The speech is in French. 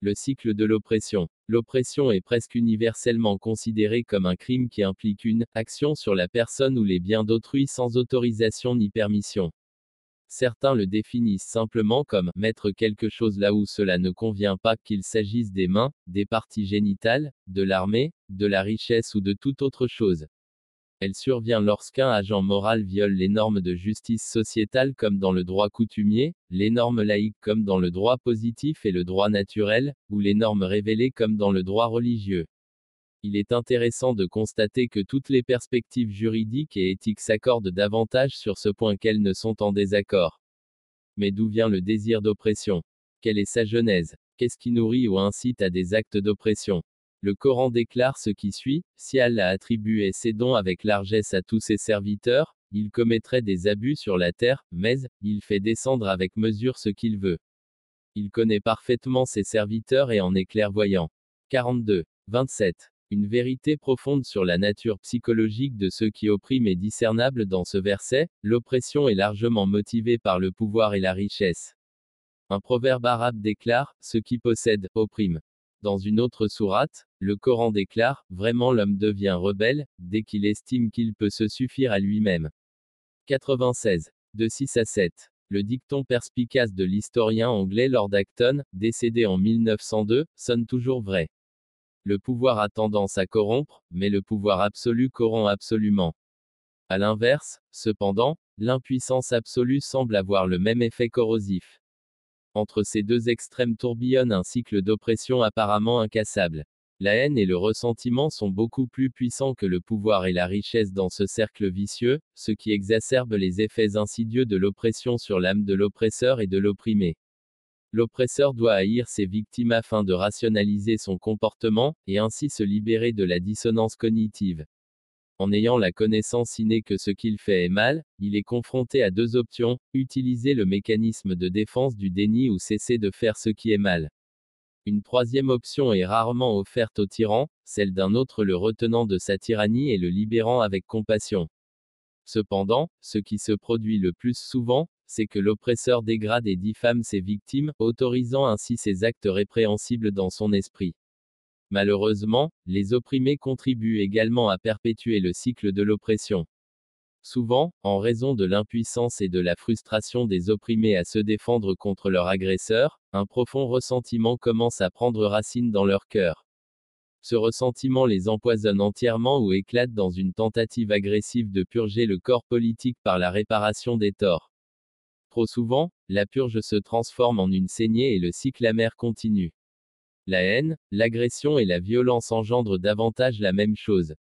Le cycle de l'oppression. L'oppression est presque universellement considérée comme un crime qui implique une action sur la personne ou les biens d'autrui sans autorisation ni permission. Certains le définissent simplement comme mettre quelque chose là où cela ne convient pas, qu'il s'agisse des mains, des parties génitales, de l'armée, de la richesse ou de toute autre chose. Elle survient lorsqu'un agent moral viole les normes de justice sociétale comme dans le droit coutumier, les normes laïques comme dans le droit positif et le droit naturel, ou les normes révélées comme dans le droit religieux. Il est intéressant de constater que toutes les perspectives juridiques et éthiques s'accordent davantage sur ce point qu'elles ne sont en désaccord. Mais d'où vient le désir d'oppression? Quelle est sa genèse? Qu'est-ce qui nourrit ou incite à des actes d'oppression? Le Coran déclare ce qui suit, si Allah attribuait ses dons avec largesse à tous ses serviteurs, il commettrait des abus sur la terre, mais, il fait descendre avec mesure ce qu'il veut. Il connaît parfaitement ses serviteurs et en est clairvoyant. 42. 27. Une vérité profonde sur la nature psychologique de ceux qui oppriment est discernable dans ce verset, l'oppression est largement motivée par le pouvoir et la richesse. Un proverbe arabe déclare, ceux qui possèdent, oppriment. Dans une autre sourate, le Coran déclare, Vraiment l'homme devient rebelle, dès qu'il estime qu'il peut se suffire à lui-même. 96. De 6 à 7. Le dicton perspicace de l'historien anglais Lord Acton, décédé en 1902, sonne toujours vrai. Le pouvoir a tendance à corrompre, mais le pouvoir absolu corrompt absolument. À l'inverse, cependant, l'impuissance absolue semble avoir le même effet corrosif. Entre ces deux extrêmes tourbillonne un cycle d'oppression apparemment incassable. La haine et le ressentiment sont beaucoup plus puissants que le pouvoir et la richesse dans ce cercle vicieux, ce qui exacerbe les effets insidieux de l'oppression sur l'âme de l'oppresseur et de l'opprimé. L'oppresseur doit haïr ses victimes afin de rationaliser son comportement, et ainsi se libérer de la dissonance cognitive. En ayant la connaissance innée que ce qu'il fait est mal, il est confronté à deux options, utiliser le mécanisme de défense du déni ou cesser de faire ce qui est mal. Une troisième option est rarement offerte au tyran, celle d'un autre le retenant de sa tyrannie et le libérant avec compassion. Cependant, ce qui se produit le plus souvent, c'est que l'oppresseur dégrade et diffame ses victimes, autorisant ainsi ses actes répréhensibles dans son esprit. Malheureusement, les opprimés contribuent également à perpétuer le cycle de l'oppression. Souvent, en raison de l'impuissance et de la frustration des opprimés à se défendre contre leur agresseur, un profond ressentiment commence à prendre racine dans leur cœur. Ce ressentiment les empoisonne entièrement ou éclate dans une tentative agressive de purger le corps politique par la réparation des torts. Trop souvent, la purge se transforme en une saignée et le cycle amer continue. La haine, l'agression et la violence engendrent davantage la même chose.